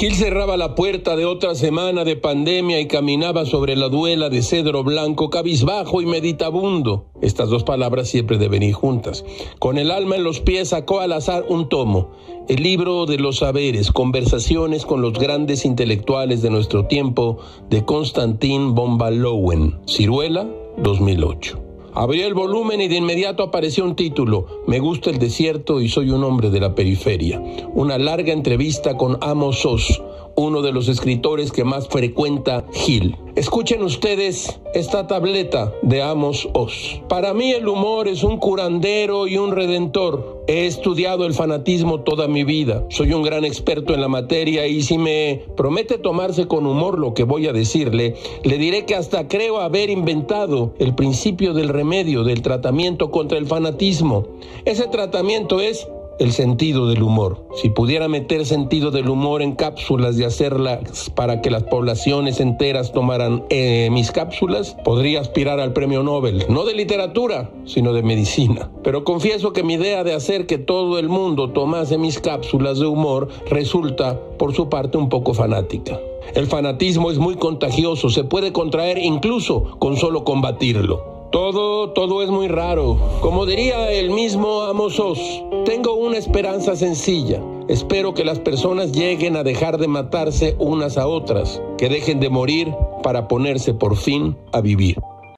Gil cerraba la puerta de otra semana de pandemia y caminaba sobre la duela de cedro blanco, cabizbajo y meditabundo. Estas dos palabras siempre deben ir juntas. Con el alma en los pies sacó al azar un tomo, el libro de los saberes, conversaciones con los grandes intelectuales de nuestro tiempo, de Constantin von Ballowen, Ciruela, 2008. Abrí el volumen y de inmediato apareció un título, Me gusta el desierto y soy un hombre de la periferia. Una larga entrevista con Amos Oz, uno de los escritores que más frecuenta Gil. Escuchen ustedes esta tableta de Amos Oz. Para mí el humor es un curandero y un redentor. He estudiado el fanatismo toda mi vida. Soy un gran experto en la materia y si me promete tomarse con humor lo que voy a decirle, le diré que hasta creo haber inventado el principio del remedio del tratamiento contra el fanatismo. Ese tratamiento es el sentido del humor. Si pudiera meter sentido del humor en cápsulas y hacerlas para que las poblaciones enteras tomaran eh, mis cápsulas, podría aspirar al premio Nobel, no de literatura, sino de medicina. Pero confieso que mi idea de hacer que todo el mundo tomase mis cápsulas de humor resulta, por su parte, un poco fanática. El fanatismo es muy contagioso, se puede contraer incluso con solo combatirlo. Todo, todo es muy raro. Como diría el mismo Amosos, tengo una esperanza sencilla. Espero que las personas lleguen a dejar de matarse unas a otras, que dejen de morir para ponerse por fin a vivir.